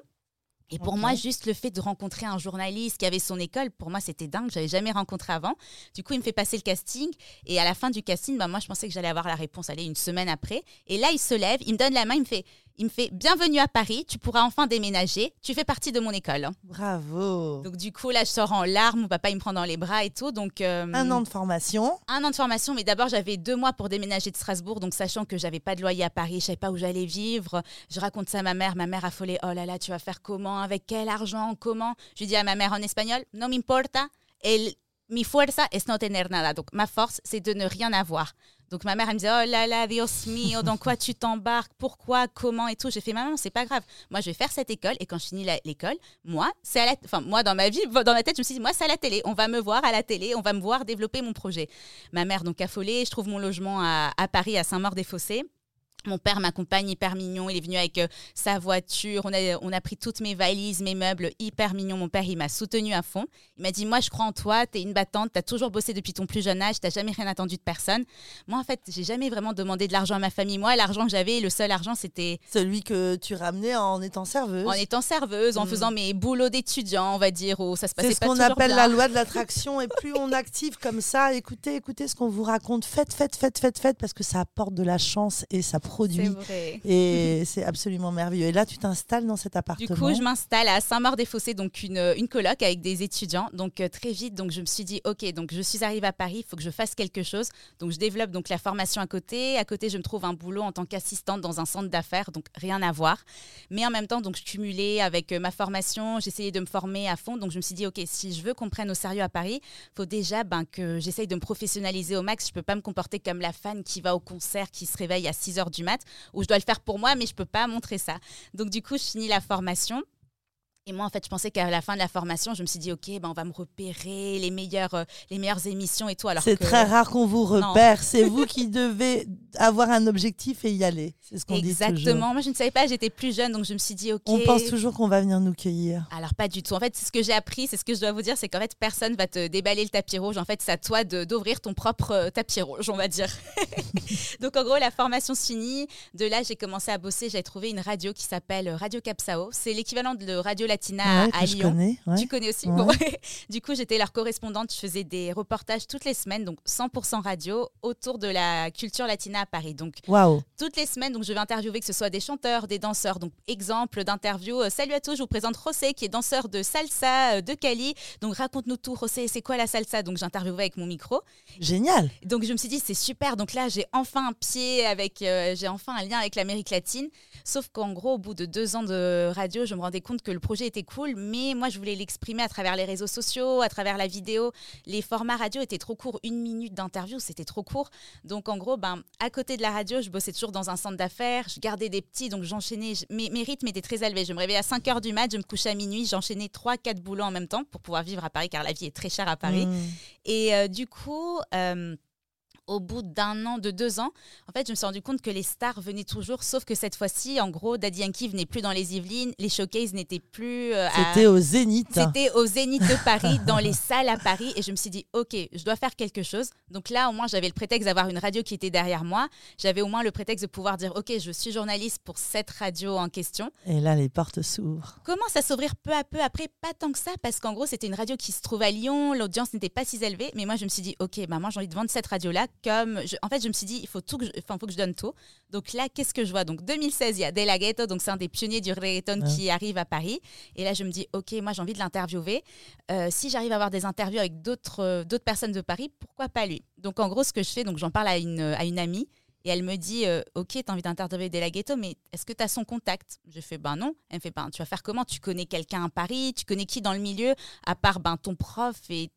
Et pour moi, juste le fait de rencontrer un journaliste qui avait son école, pour moi, c'était dingue. Je n'avais jamais rencontré avant. Du coup, il me fait passer le casting. Et à la fin du casting, bah, moi, je pensais que j'allais avoir la réponse, aller une semaine après. Et là, il se lève, il me donne la main, il me fait il me fait Bienvenue à Paris, tu pourras enfin déménager, tu fais partie de mon école. Bravo. Donc, du coup, là, je sors en larmes, mon papa, il me prend dans les bras et tout. Donc, euh, un an de formation. Un an de formation, mais d'abord, j'avais deux mois pour déménager de Strasbourg, donc sachant que j'avais pas de loyer à Paris, je savais pas où j'allais vivre. Je raconte ça à ma mère, ma mère affolée Oh là là, tu vas faire comment Avec quel argent Comment? Je dis à ma mère en espagnol No me importa. El mi fuerza es no tener nada. Donc, ma force, c'est de ne rien avoir. Donc ma mère, elle me disait, oh là là, Dios mío, dans quoi tu t'embarques? Pourquoi? Comment et tout? J'ai fait, maman, c'est pas grave. Moi, je vais faire cette école et quand je finis l'école, moi, c'est à la... Enfin, moi, dans ma vie, dans ma tête, je me suis dit, moi, c'est à la télé. On va me voir à la télé, on va me voir développer mon projet. Ma mère, donc, affolée, je trouve mon logement à, à Paris, à Saint-Maur-des-Fossés. Mon père m'accompagne, hyper mignon. Il est venu avec euh, sa voiture. On a, on a pris toutes mes valises, mes meubles, hyper mignon. Mon père, il m'a soutenu à fond. Il m'a dit Moi, je crois en toi. Tu es une battante. Tu as toujours bossé depuis ton plus jeune âge. Tu jamais rien attendu de personne. Moi, en fait, j'ai jamais vraiment demandé de l'argent à ma famille. Moi, l'argent que j'avais, le seul argent, c'était. Celui que tu ramenais en étant serveuse. En étant serveuse, en hmm. faisant mes boulots d'étudiant, on va dire, où ça se passait C'est ce qu'on appelle la loi de l'attraction. et plus on active comme ça, écoutez, écoutez ce qu'on vous raconte. Faites, faites, faites, faites, faites, parce que ça apporte de la chance et ça produit. Et [LAUGHS] c'est absolument merveilleux. Et là, tu t'installes dans cet appartement. Du coup, je m'installe à Saint-Maur-des-Fossés, donc une, une coloc avec des étudiants. Donc euh, très vite, donc je me suis dit, ok, donc je suis arrivée à Paris, il faut que je fasse quelque chose. Donc je développe donc la formation à côté. À côté, je me trouve un boulot en tant qu'assistante dans un centre d'affaires, donc rien à voir. Mais en même temps, donc je cumulais avec euh, ma formation, j'essayais de me former à fond. Donc je me suis dit, ok, si je veux qu'on prenne au sérieux à Paris, faut déjà ben, que j'essaye de me professionnaliser au max. Je peux pas me comporter comme la fan qui va au concert, qui se réveille à 6 heures du mat, où je dois le faire pour moi, mais je peux pas montrer ça. Donc du coup, je finis la formation. Et moi, en fait, je pensais qu'à la fin de la formation, je me suis dit, OK, ben, on va me repérer les meilleures, euh, les meilleures émissions et tout. C'est très rare qu'on vous repère. C'est vous [LAUGHS] qui devez avoir un objectif et y aller. C'est ce qu'on dit Exactement. Moi, je ne savais pas, j'étais plus jeune, donc je me suis dit, OK. On pense toujours qu'on va venir nous cueillir. Alors, pas du tout. En fait, c'est ce que j'ai appris, c'est ce que je dois vous dire, c'est qu'en fait, personne va te déballer le tapis rouge. En fait, c'est à toi d'ouvrir ton propre euh, tapis rouge, on va dire. [LAUGHS] donc, en gros, la formation se finit. De là, j'ai commencé à bosser. J'ai trouvé une radio qui s'appelle Radio Capsao. C'est l'équivalent de Radio Latina à Lyon. Connais, Tu connais aussi? [LAUGHS] Du coup, j'étais leur correspondante. Je faisais des reportages toutes les semaines, donc 100% radio, autour de la culture latina à Paris. Donc, toutes les semaines, donc je vais interviewer que ce soit des chanteurs, des danseurs. Donc, exemple d'interview. Euh, salut à tous, je vous présente José, qui est danseur de salsa euh, de Cali. Donc, raconte-nous tout, José, c'est quoi la salsa? Donc, j'interviewais avec mon micro. Génial. Donc, je me suis dit, c'est super. Donc là, j'ai enfin un pied avec, euh, j'ai enfin un lien avec l'Amérique latine. Sauf qu'en gros, au bout de deux ans de radio, je me rendais compte que le projet était cool, mais moi, je voulais l'exprimer à travers les réseaux sociaux, à travers la vidéo. Les formats radio étaient trop courts, une minute d'interview, c'était trop court. Donc, en gros, ben, à côté de la radio, je bossais toujours dans un centre d'affaires, je gardais des petits, donc j'enchaînais. Mes, mes, rythmes étaient très élevés. Je me réveillais à 5 h du mat, je me couchais à minuit, j'enchaînais 3-4 boulots en même temps pour pouvoir vivre à Paris, car la vie est très chère à Paris. Mmh. Et euh, du coup, euh, au bout d'un an, de deux ans, en fait, je me suis rendu compte que les stars venaient toujours, sauf que cette fois-ci, en gros, Daddy Yankee venait plus dans les Yvelines, les showcases n'étaient plus. Euh, C'était au Zénith. C'était au Zénith de Paris, dans les salles à Paris, et je me suis dit, ok, je dois faire quelque chose. Donc là, au moins, j'avais le prétexte d'avoir une radio qui était derrière moi. J'avais au moins le prétexte de pouvoir dire, ok, je suis journaliste pour cette radio en question. Et là, les portes s'ouvrent. Commence à s'ouvrir peu à peu. Après, pas tant que ça, parce qu'en gros, c'était une radio qui se trouve à Lyon, l'audience n'était pas si élevée, mais moi, je me suis dit, ok, bah moi, j'ai envie de vendre cette radio-là comme en fait, je me suis dit, il faut tout que je, faut que je donne tout. Donc là, qu'est-ce que je vois? Donc 2016, il y a De La Ghetto, donc c'est un des pionniers du reggaeton qui arrive à Paris. Et là, je me dis, ok, moi j'ai envie de l'interviewer. Euh, si j'arrive à avoir des interviews avec d'autres euh, d'autres personnes de Paris, pourquoi pas lui? Donc en gros, ce que je fais, donc j'en parle à une à une amie. Et elle me dit, euh, ok, tu as envie d'interviewer De La Ghetto, mais est-ce que tu as son contact? Je fais, ben non. Elle me fait, ben tu vas faire comment? Tu connais quelqu'un à Paris? Tu connais qui dans le milieu? À part ben, ton prof et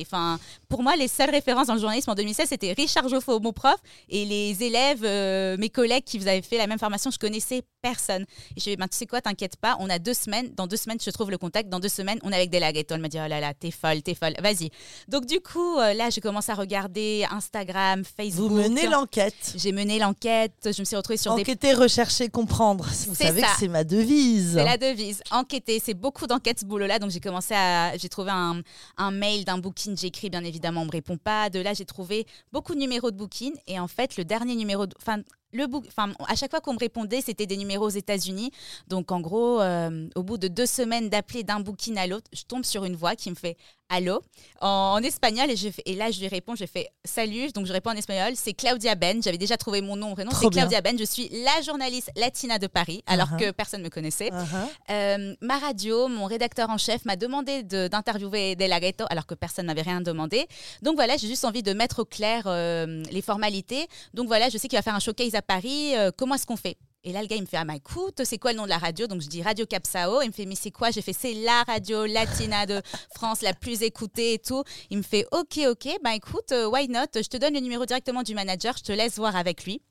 Enfin, pour moi, les seules références dans le journalisme en 2016, c'était Richard Joffo, mon prof, et les élèves, euh, mes collègues qui avaient fait la même formation, je connaissais personne. Et je lui ai dit, ben, tu sais quoi, t'inquiète pas, on a deux semaines, dans deux semaines, je trouve le contact, dans deux semaines, on est avec des laguettes. Elle m'a dit, oh là là, t'es folle, t'es folle, vas-y. Donc, du coup, euh, là, j'ai commencé à regarder Instagram, Facebook. Vous menez l'enquête. J'ai mené l'enquête, je me suis retrouvée sur Enquêter, des... rechercher, comprendre. Vous savez que c'est ma devise. C'est la devise. Enquêter, c'est beaucoup d'enquêtes, ce boulot-là. Donc, j'ai commencé à. J'ai trouvé un, un mail d'un booking, j'ai écrit, bien évidemment, on me répond pas. De là, j'ai trouvé beaucoup de numéros de booking. Et en fait, le dernier numéro, de, enfin, le enfin, à chaque fois qu'on me répondait, c'était des numéros aux États-Unis. Donc, en gros, euh, au bout de deux semaines d'appeler d'un booking à l'autre, je tombe sur une voix qui me fait Allô? En, espagnol. Et, je et là, je lui réponds Je fais Salut. Donc, je réponds en espagnol C'est Claudia Ben. J'avais déjà trouvé mon nom, prénom. C'est Claudia Ben. Je suis la journaliste latina de Paris, alors uh-huh. que personne ne me connaissait. Uh-huh. Euh, ma radio, mon rédacteur en chef m'a demandé d'interviewer De La Ghetto, alors que personne n'avait rien demandé. Donc, voilà, j'ai juste envie de mettre au clair euh, les formalités. Donc, voilà, je sais qu'il va faire un showcase à Paris, euh, comment est-ce qu'on fait? Et là, le gars, il me fait Ah, bah écoute, c'est quoi le nom de la radio? Donc, je dis Radio Capsao. Il me fait Mais c'est quoi? J'ai fait C'est la radio latina de [LAUGHS] France, la plus écoutée et tout. Il me fait Ok, ok, bah écoute, euh, why not? Je te donne le numéro directement du manager, je te laisse voir avec lui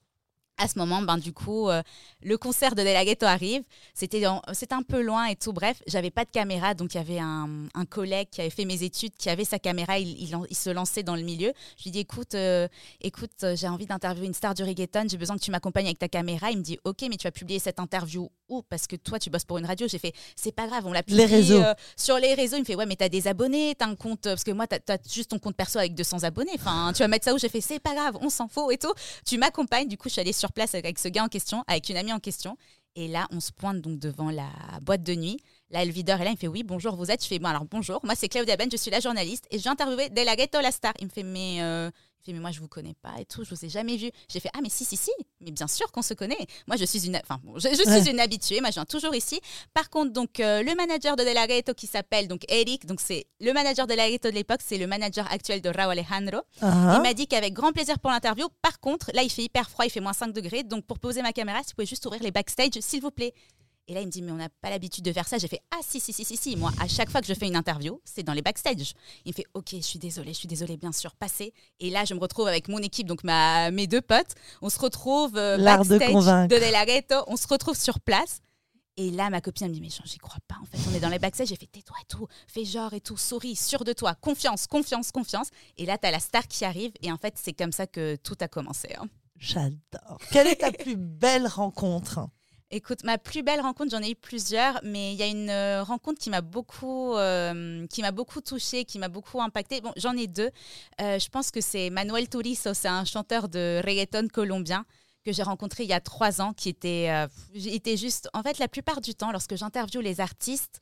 à ce moment, ben, du coup, euh, le concert de Delaghetto arrive. C'était un peu loin et tout. Bref, j'avais pas de caméra, donc il y avait un, collègue qui avait fait mes études, qui avait sa caméra. Il, il, se lançait dans le milieu. Je lui dis écoute, euh, écoute, euh, j'ai envie d'interviewer une star du reggaeton. J'ai besoin que tu m'accompagnes avec ta caméra. Il me dit ok, mais tu vas publier cette interview où? Parce que toi, tu bosses pour une radio. J'ai fait c'est pas grave, on l'a publié sur les réseaux. Il me fait ouais, mais t'as des abonnés, t'as un compte parce que moi, t'as as juste ton compte perso avec 200 abonnés. Enfin, tu vas mettre ça où? J'ai fait c'est pas grave, on s'en fout et tout. Tu m'accompagnes. Du coup, je suis allée sur place avec ce gars en question, avec une amie en question. Et là, on se pointe donc devant la boîte de nuit. Là, le videur est là, il me fait Oui, bonjour, vous êtes? Je fais Bon, alors bonjour, moi c'est Claudia Ben, je suis la journaliste et j'ai interviewé Della Ghetto La Star. Il me fait Mais euh, fait, mais moi, je vous connais pas et tout, je vous ai jamais vu. J'ai fait, ah, mais si, si, si, mais bien sûr qu'on se connaît. Moi, je suis une, enfin, je, suis une habituée, moi, je viens toujours ici. Par contre, donc, euh, le manager de De qui s'appelle donc Eric, donc c'est le manager de La de l'époque, c'est le manager actuel de Raúl Alejandro. Il m'a dit qu'avec grand plaisir pour l'interview. Par contre, là, il fait hyper froid, il fait moins 5 degrés. Donc, pour poser ma caméra, si vous pouvez juste ouvrir les backstage, s'il vous plaît. Et là, il me dit, mais on n'a pas l'habitude de faire ça. J'ai fait, ah si, si, si, si, si. Moi, à chaque fois que je fais une interview, c'est dans les backstage. Il me fait, ok, je suis désolée, je suis désolée, bien sûr, passez. Et là, je me retrouve avec mon équipe, donc ma, mes deux potes. On se retrouve euh, backstage de, de On se retrouve sur place. Et là, ma copine me dit, mais j'y crois pas, en fait. On est dans les backstage. J'ai fait, tais-toi et tout, fais genre et tout, souris, sûr de toi, confiance, confiance, confiance. Et là, tu as la star qui arrive. Et en fait, c'est comme ça que tout a commencé. Hein. J'adore. Quelle est ta plus belle rencontre? Écoute, ma plus belle rencontre, j'en ai eu plusieurs, mais il y a une euh, rencontre qui m'a beaucoup, euh, qui m'a beaucoup touchée, qui m'a beaucoup impactée. Bon, j'en ai deux. Euh, je pense que c'est Manuel Turizo, c'est un chanteur de reggaeton colombien que j'ai rencontré il y a trois ans, qui était, était juste, en fait, la plupart du temps, lorsque j'interviewe les artistes,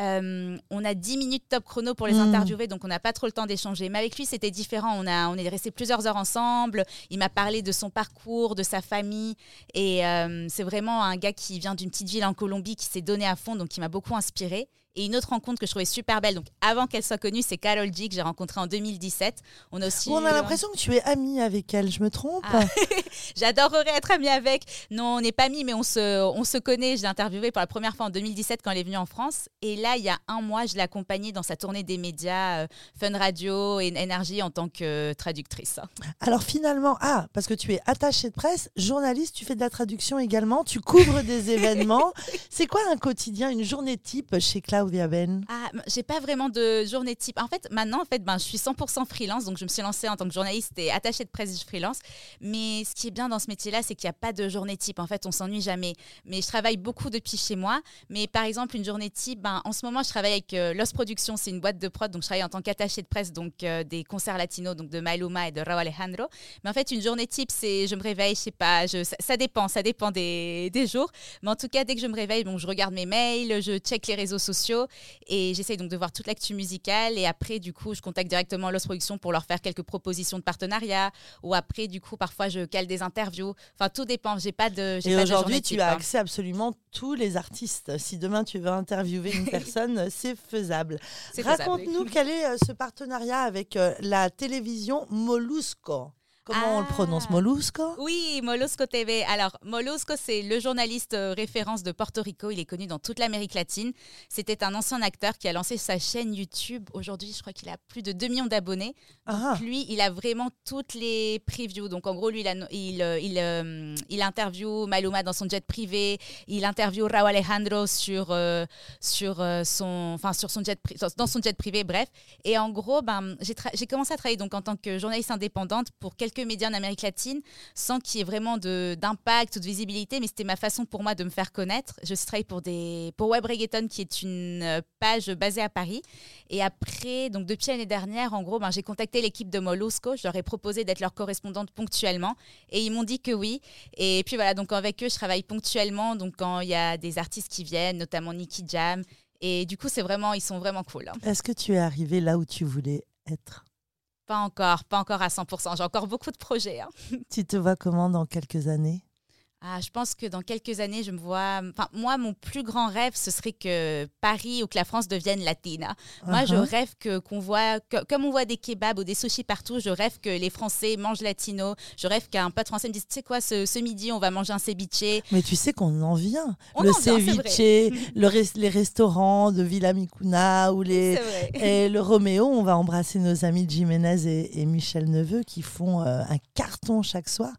euh, on a 10 minutes top chrono pour les hmm. interviewer, donc on n'a pas trop le temps d'échanger. Mais avec lui, c'était différent. On, a, on est resté plusieurs heures ensemble. Il m'a parlé de son parcours, de sa famille. Et euh, c'est vraiment un gars qui vient d'une petite ville en Colombie, qui s'est donné à fond, donc qui m'a beaucoup inspiré. Et une autre rencontre que je trouvais super belle, donc avant qu'elle soit connue, c'est Carol G que j'ai rencontrée en 2017. On a aussi. on a l'impression que tu es amie avec elle, je me trompe ah. [LAUGHS] J'adorerais être amie avec. Non, on n'est pas amis, mais on se, on se connaît. Je l'ai interviewée pour la première fois en 2017 quand elle est venue en France. Et là, il y a un mois, je l'ai accompagnée dans sa tournée des médias, euh, Fun Radio et Énergie en tant que traductrice. Alors finalement, ah, parce que tu es attachée de presse, journaliste, tu fais de la traduction également, tu couvres des [LAUGHS] événements. C'est quoi un quotidien, une journée type chez Cloud Ben ah, J'ai pas vraiment de journée type. En fait, maintenant, en fait, ben, je suis 100% freelance, donc je me suis lancée en tant que journaliste et attachée de presse freelance. Mais ce qui est bien dans ce métier-là, c'est qu'il n'y a pas de journée type. En fait, on s'ennuie jamais. Mais je travaille beaucoup depuis chez moi. Mais par exemple, une journée type, ben, en ce moment, je travaille avec euh, Los Productions, c'est une boîte de prod, donc je travaille en tant qu'attachée de presse, donc euh, des concerts latinos, donc de Maluma et de Raúl Alejandro. Mais en fait, une journée type, c'est je me réveille, je sais pas, je, ça, dépend, ça dépend des, des, jours. Mais en tout cas, dès que je me réveille, bon, je regarde mes mails, je check les réseaux sociaux et j'essaye donc de voir toute l'actu musicale. Et après, du coup, je contacte directement Los Productions pour leur faire quelques propositions de partenariat. Ou après, du coup, parfois, je cale des interviews. Enfin, tout dépend. J'ai pas de. Et aujourd'hui, tu as hein. accès à absolument tous les artistes. Si demain tu veux interviewer une [LAUGHS] personne, c'est faisable. Raconte-nous quel est euh, ce partenariat avec euh, la télévision Molusco. Comment on le prononce ah. Molusco? Oui, Molusco TV. Alors, Molusco, c'est le journaliste euh, référence de Porto Rico. Il est connu dans toute l'Amérique latine. C'était un ancien acteur qui a lancé sa chaîne YouTube. Aujourd'hui, je crois qu'il a plus de 2 millions d'abonnés. Ah. Lui, il a vraiment toutes les previews. Donc, en gros, lui, il, il, euh, il, euh, il, interview Maluma dans son jet privé. Il interview Raúl Alejandro sur, sur, son, enfin, sur son jet dans son jet privé. Bref. Et en gros, ben, j'ai commencé à travailler donc, en tant que journaliste indépendante pour quelques médias en Amérique latine sans qu'il y ait vraiment d'impact ou de visibilité, mais c'était ma façon pour moi de me faire connaître. Je travaille pour, des, pour Web Reggaeton, qui est une euh, page basée à Paris. Et après, donc depuis l'année dernière, en gros, ben, j'ai contacté l'équipe de Molusco. Je leur ai proposé d'être leur correspondante ponctuellement. Et ils m'ont dit que oui. Et puis voilà, donc avec eux, je travaille ponctuellement. Donc quand il y a des artistes qui viennent, notamment Nicky Jam. Et du coup, c'est vraiment, ils sont vraiment cool. Hein. Est-ce que tu es arrivé là où tu voulais être? Pas encore, pas encore à 100%. J'ai encore beaucoup de projets. Hein. Tu te vois comment dans quelques années? Ah, je pense que dans quelques années, je me vois. Enfin, moi, mon plus grand rêve, ce serait que Paris ou que la France devienne latina. Moi, je Uh-huh. rêve que qu'on voit, que- comme on voit des kebabs ou des sushis partout, je rêve que les Français mangent latino. Je rêve qu'un pote français me dise, tu sais quoi, ce, ce midi, on va manger un ceviche. Mais tu sais qu'on en vient. On le en vient, ceviche, [LAUGHS] le res- les restaurants de Villa Micuna ou les. Et le Roméo, on va embrasser nos amis Jiménez et, et Michel Neveu qui font euh, un carton chaque soir.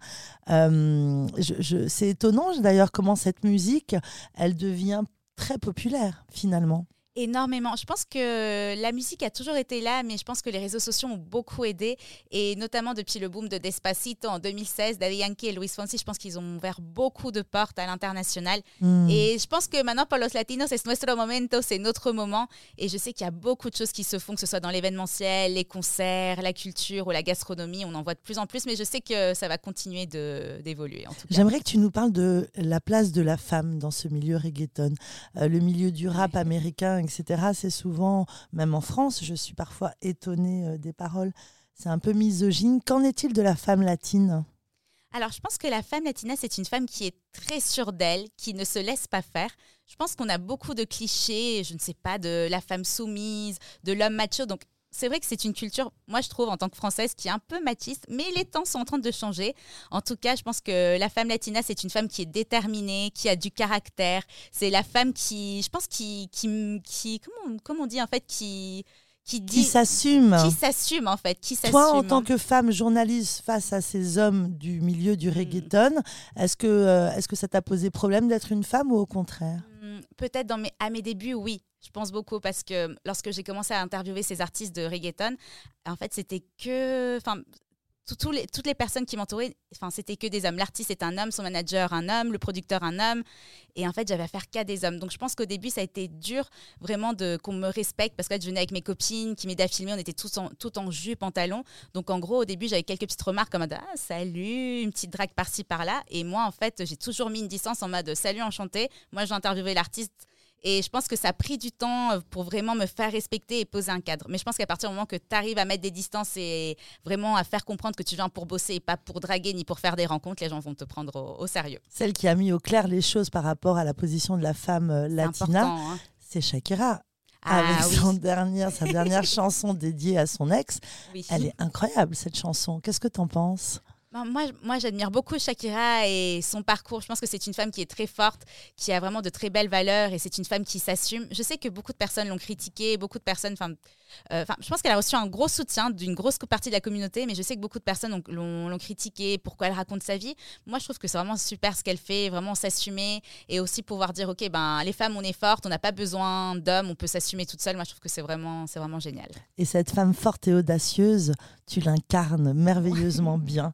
Euh, je- je- c'est étonnant d'ailleurs comment cette musique, elle devient très populaire finalement. Énormément. Je pense que la musique a toujours été là, mais je pense que les réseaux sociaux ont beaucoup aidé. Et notamment depuis le boom de Despacito en 2016, Daddy Yankee et Luis Fonsi, je pense qu'ils ont ouvert beaucoup de portes à l'international. Hmm. Et je pense que maintenant, pour los latinos, c'est nuestro momento, c'est notre moment. Et je sais qu'il y a beaucoup de choses qui se font, que ce soit dans l'événementiel, les concerts, la culture ou la gastronomie. On en voit de plus en plus, mais je sais que ça va continuer d'évoluer. J'aimerais que tu nous parles de la place de la femme dans ce milieu reggaeton. Euh, le milieu du rap américain, etc., c'est souvent, même en France, je suis parfois étonnée euh, des paroles. C'est un peu misogyne. Qu'en est-il de la femme latine? Alors, je pense que la femme latina, c'est une femme qui est très sûre d'elle, qui ne se laisse pas faire. Je pense qu'on a beaucoup de clichés, je ne sais pas, de la femme soumise, de l'homme macho. Donc, c'est vrai que c'est une culture, moi je trouve, en tant que Française, qui est un peu machiste, mais les temps sont en train de changer. En tout cas, je pense que la femme latina, c'est une femme qui est déterminée, qui a du caractère. C'est la femme qui, je pense, qui, qui, qui comment, on- comment on dit en fait, qui, qui dit, Qui s'assume qui s'assume en fait, qui. Toi, en tant que femme journaliste face à ces hommes du milieu du reggaeton, est-ce que, euh, est-ce que ça t'a posé problème d'être une femme ou au contraire? Hum, Peut-être dans mes, à mes débuts, oui. Je pense beaucoup parce que lorsque j'ai commencé à interviewer ces artistes de reggaeton, en fait, c'était que. Toutes les personnes qui m'entouraient, enfin, c'était que des hommes. L'artiste est un homme, son manager un homme, le producteur un homme. Et en fait, j'avais affaire qu'à des hommes. Donc, je pense qu'au début, ça a été dur vraiment de qu'on me respecte parce que je venais avec mes copines qui m'aidaient à filmer. On était tous en, tout en jus, pantalon. Donc, en gros, au début, j'avais quelques petites remarques comme ah, salut, une petite drague par-ci, par-là. Et moi, en fait, j'ai toujours mis une distance en mode salut, enchanté. Moi, j'ai interviewé l'artiste. Et je pense que ça a pris du temps euh, pour vraiment me faire respecter et poser un cadre. Mais je pense qu'à partir du moment que tu arrives à mettre des distances et vraiment à faire comprendre que tu viens pour bosser et pas pour draguer ni pour faire des rencontres, les gens vont te prendre au, au sérieux. Celle qui a mis au clair les choses par rapport à la position de la femme euh, C'est latina, hein. c'est Shakira. Ah avec oui, son dernière, sa dernière [LAUGHS] chanson dédiée à son ex. oui. Elle est incroyable, cette chanson. Qu'est-ce que t'en penses? Ben, Moi, moi j'admire beaucoup Shakira et son parcours. Je pense que c'est une femme qui est très forte, qui a vraiment de très belles valeurs et c'est une femme qui s'assume. Je sais que beaucoup de personnes l'ont critiquée, beaucoup de personnes. Enfin, euh, je pense qu'elle a reçu un gros soutien d'une grosse partie de la communauté, mais je sais que beaucoup de personnes ont- l'ont critiquée, pourquoi elle raconte sa vie. Moi, je trouve que c'est vraiment super ce qu'elle fait, vraiment s'assumer et aussi pouvoir dire ok, ben les femmes, on est fortes, on n'a pas besoin d'hommes, on peut s'assumer toute seule. Moi, je trouve que c'est vraiment, c'est vraiment génial. Et cette femme forte et audacieuse, tu l'incarnes merveilleusement [LAUGHS] bien.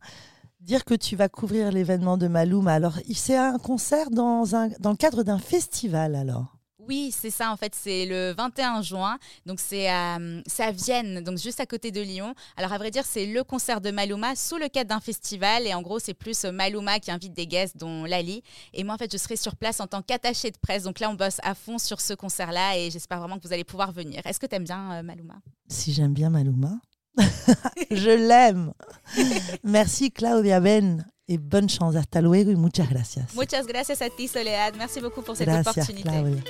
Dire que tu vas couvrir l'événement de Maluma, alors c'est un concert dans, un, dans le cadre d'un festival alors? Oui, c'est ça en fait, c'est le 21 juin, donc c'est à, à Vienne, donc juste à côté de Lyon. Alors à vrai dire, c'est le concert de Maluma sous le cadre d'un festival. Et en gros c'est plus euh, Maluma qui invite des guests dont Lali. Et moi en fait je serai sur place en tant qu'attachée de presse, donc là on bosse à fond sur ce concert-là. Et j'espère vraiment que vous allez pouvoir venir. Est-ce que tu aimes bien euh, Maluma Si j'aime bien Maluma, [LAUGHS] je l'aime. Merci Claudia Ben et bonne chance. Hasta luego y muchas gracias. Muchas gracias a ti Soledad, merci beaucoup pour cette Gracias opportunité. Claudia.